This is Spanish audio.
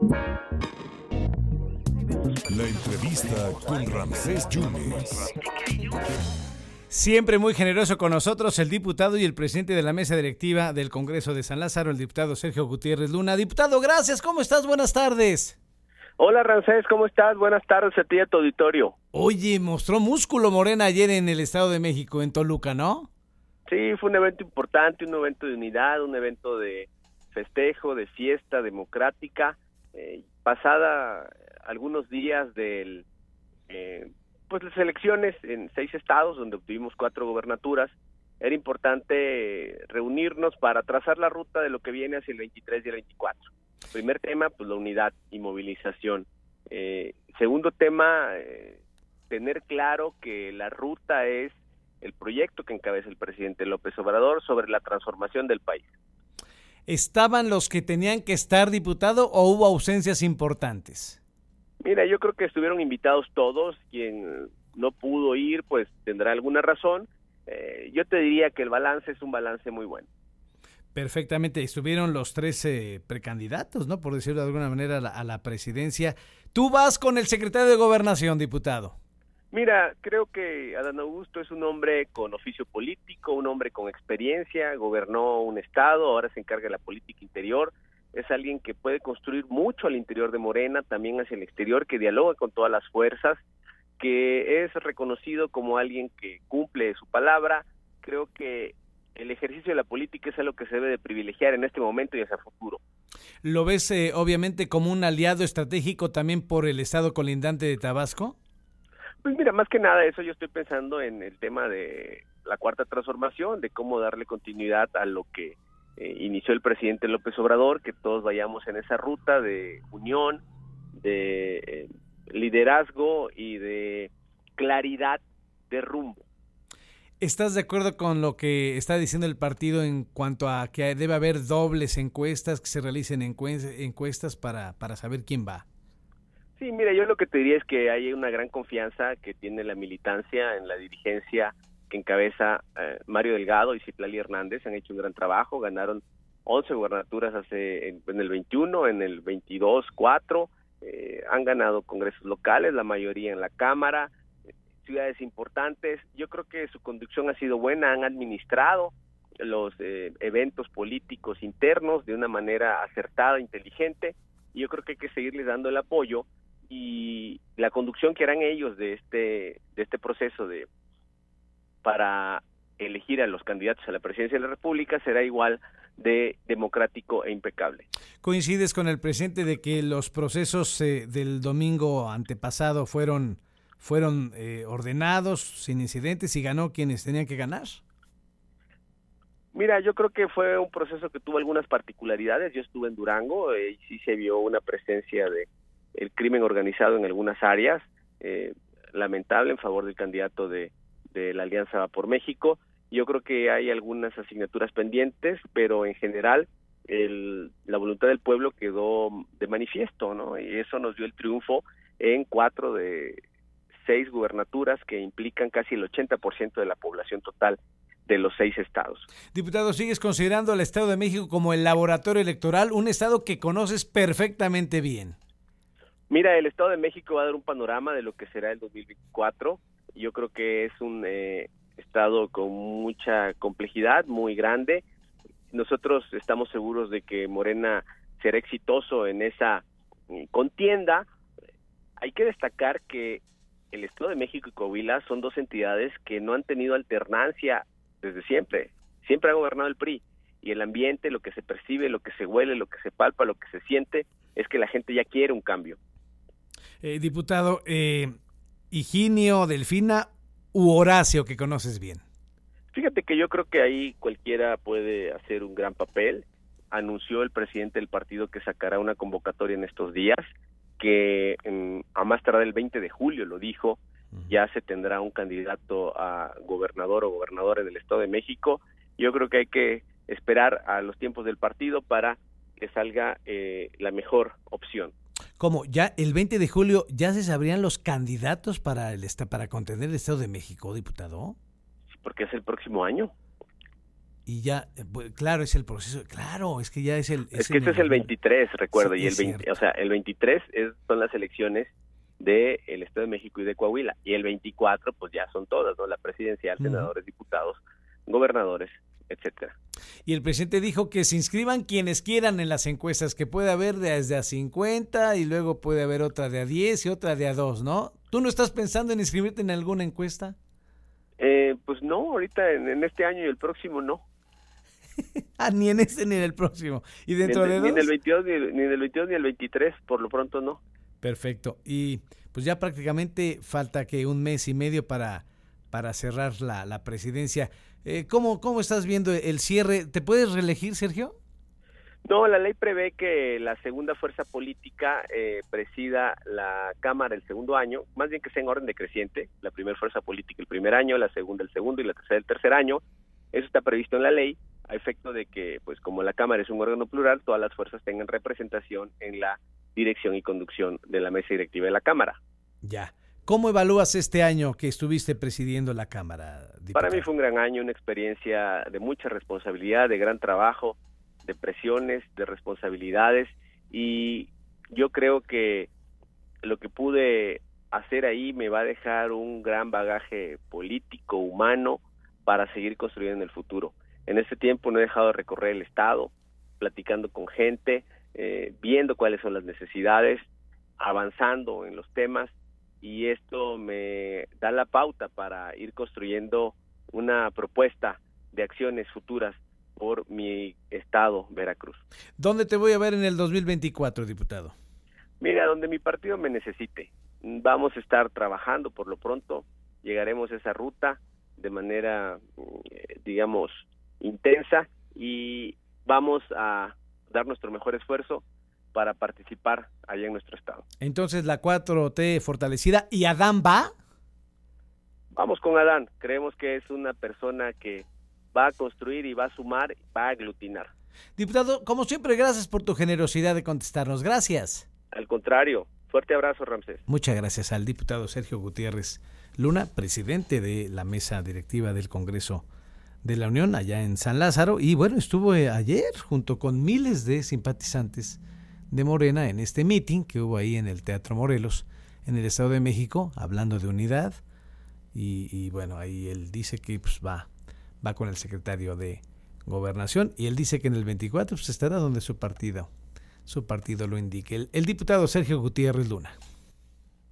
La entrevista con Ramsés Yunes. Siempre muy generoso con nosotros el diputado y el presidente de la mesa directiva del Congreso de San Lázaro, el diputado Sergio Gutiérrez Luna. Diputado, gracias. ¿Cómo estás? Buenas tardes. Hola Ramsés, ¿cómo estás? Buenas tardes a ti y a tu auditorio. Oye, mostró músculo Morena ayer en el Estado de México, en Toluca, ¿no? Sí, fue un evento importante, un evento de unidad, un evento de festejo, de fiesta democrática. Eh, pasada algunos días del, eh, pues las elecciones en seis estados donde obtuvimos cuatro gobernaturas, era importante reunirnos para trazar la ruta de lo que viene hacia el 23 y el 24. Primer tema, pues la unidad y movilización. Eh, segundo tema, eh, tener claro que la ruta es el proyecto que encabeza el presidente López Obrador sobre la transformación del país. ¿Estaban los que tenían que estar diputado o hubo ausencias importantes? Mira, yo creo que estuvieron invitados todos. Quien no pudo ir, pues tendrá alguna razón. Eh, yo te diría que el balance es un balance muy bueno. Perfectamente, estuvieron los 13 precandidatos, ¿no? Por decirlo de alguna manera, a la, a la, presidencia. Tú vas con el secretario de Gobernación, diputado. Mira, creo que Adán Augusto es un hombre con oficio político, un hombre con experiencia, gobernó un estado, ahora se encarga de la política interior, es alguien que puede construir mucho al interior de Morena, también hacia el exterior, que dialoga con todas las fuerzas, que es reconocido como alguien que cumple su palabra. Creo que el ejercicio de la política es algo que se debe de privilegiar en este momento y hacia el futuro. ¿Lo ves eh, obviamente como un aliado estratégico también por el estado colindante de Tabasco? Pues mira, más que nada eso yo estoy pensando en el tema de la cuarta transformación, de cómo darle continuidad a lo que eh, inició el presidente López Obrador, que todos vayamos en esa ruta de unión, de eh, liderazgo y de claridad de rumbo. ¿Estás de acuerdo con lo que está diciendo el partido en cuanto a que debe haber dobles encuestas, que se realicen encuestas para, para saber quién va? Sí, mira, yo lo que te diría es que hay una gran confianza que tiene la militancia en la dirigencia que encabeza eh, Mario Delgado y Citlali Hernández. Han hecho un gran trabajo, ganaron 11 gubernaturas hace en, el 21, en el 22, 4. Eh, han ganado congresos locales, la mayoría en la Cámara, ciudades importantes. Yo creo que su conducción ha sido buena, han administrado los eh, eventos políticos internos de una manera acertada, inteligente, y yo creo que hay que seguirles dando el apoyo y la conducción que harán ellos de este de este proceso de para elegir a los candidatos a la presidencia de la República será igual de democrático e impecable. ¿Coincides con el presidente de que los procesos eh, del domingo antepasado fueron fueron eh, ordenados, sin incidentes y ganó quienes tenían que ganar? Mira, yo creo que fue un proceso que tuvo algunas particularidades. Yo estuve en Durango eh, y sí se vio una presencia de el crimen organizado en algunas áreas, eh, lamentable en favor del candidato de, de la Alianza por México. Yo creo que hay algunas asignaturas pendientes, pero en general el, la voluntad del pueblo quedó de manifiesto, ¿no? Y eso nos dio el triunfo en cuatro de seis gubernaturas que implican casi el 80% de la población total de los seis estados. Diputado, ¿sigues considerando al Estado de México como el laboratorio electoral, un estado que conoces perfectamente bien? Mira, el Estado de México va a dar un panorama de lo que será el 2024. Yo creo que es un eh, estado con mucha complejidad, muy grande. Nosotros estamos seguros de que Morena será exitoso en esa eh, contienda. Hay que destacar que el Estado de México y Coahuila son dos entidades que no han tenido alternancia desde siempre. Siempre ha gobernado el PRI y el ambiente, lo que se percibe, lo que se huele, lo que se palpa, lo que se siente, es que la gente ya quiere un cambio. Eh, diputado, eh, Higinio, Delfina u Horacio, que conoces bien. Fíjate que yo creo que ahí cualquiera puede hacer un gran papel. Anunció el presidente del partido que sacará una convocatoria en estos días que en, a más tardar el 20 de julio, lo dijo, ya se tendrá un candidato a gobernador o gobernadora del Estado de México. Yo creo que hay que esperar a los tiempos del partido para que salga eh, la mejor opción. ¿Cómo? ¿Ya el 20 de julio ya se sabrían los candidatos para, el, para contener el Estado de México, diputado? Porque es el próximo año. Y ya, eh, claro, es el proceso, claro, es que ya es el... Es, que este es el 23, recuerdo, y el 20, o sea, el 23 es, son las elecciones del el Estado de México y de Coahuila, y el 24 pues ya son todas, ¿no? La presidencial, senadores, diputados, gobernadores, etcétera. Y el presidente dijo que se inscriban quienes quieran en las encuestas, que puede haber desde a 50 y luego puede haber otra de a 10 y otra de a 2, ¿no? ¿Tú no estás pensando en inscribirte en alguna encuesta? Eh, pues no, ahorita en, este año y el próximo no. ah, ni en este ni en el próximo. ¿Y dentro ni, de dos? Ni en el 22 ni, en el 22 ni el 23, por lo pronto no. Perfecto. Y pues ya prácticamente falta que un mes y medio para, para cerrar la, la presidencia. Eh, ¿cómo, ¿Cómo estás viendo el cierre? ¿Te puedes reelegir, Sergio? No, la ley prevé que la segunda fuerza política eh, presida la Cámara el segundo año, más bien que sea en orden decreciente, la primera fuerza política el primer año, la segunda el segundo y la tercera el tercer año. Eso está previsto en la ley, a efecto de que, pues como la Cámara es un órgano plural, todas las fuerzas tengan representación en la dirección y conducción de la mesa directiva de la Cámara. Ya. ¿Cómo evalúas este año que estuviste presidiendo la Cámara? Para mí fue un gran año, una experiencia de mucha responsabilidad, de gran trabajo, de presiones, de responsabilidades y yo creo que lo que pude hacer ahí me va a dejar un gran bagaje político, humano, para seguir construyendo en el futuro. En ese tiempo no he dejado de recorrer el Estado, platicando con gente, eh, viendo cuáles son las necesidades, avanzando en los temas y esto me da la pauta para ir construyendo una propuesta de acciones futuras por mi estado, Veracruz. ¿Dónde te voy a ver en el 2024, diputado? Mira, donde mi partido me necesite. Vamos a estar trabajando por lo pronto, llegaremos a esa ruta de manera, eh, digamos, intensa y vamos a dar nuestro mejor esfuerzo para participar allá en nuestro estado. Entonces la 4T fortalecida y Adán va. Vamos con Adán, creemos que es una persona que va a construir y va a sumar, va a aglutinar. Diputado, como siempre, gracias por tu generosidad de contestarnos. Gracias. Al contrario, fuerte abrazo, Ramsés. Muchas gracias al diputado Sergio Gutiérrez Luna, presidente de la mesa directiva del Congreso de la Unión allá en San Lázaro. Y bueno, estuvo eh, ayer junto con miles de simpatizantes de Morena en este meeting que hubo ahí en el Teatro Morelos, en el Estado de México, hablando de unidad. Y, bueno, ahí él dice que pues, va, va con el secretario de Gobernación y él dice que en el 24 pues, estará donde su partido, su partido lo indique. el diputado Sergio Gutiérrez Luna.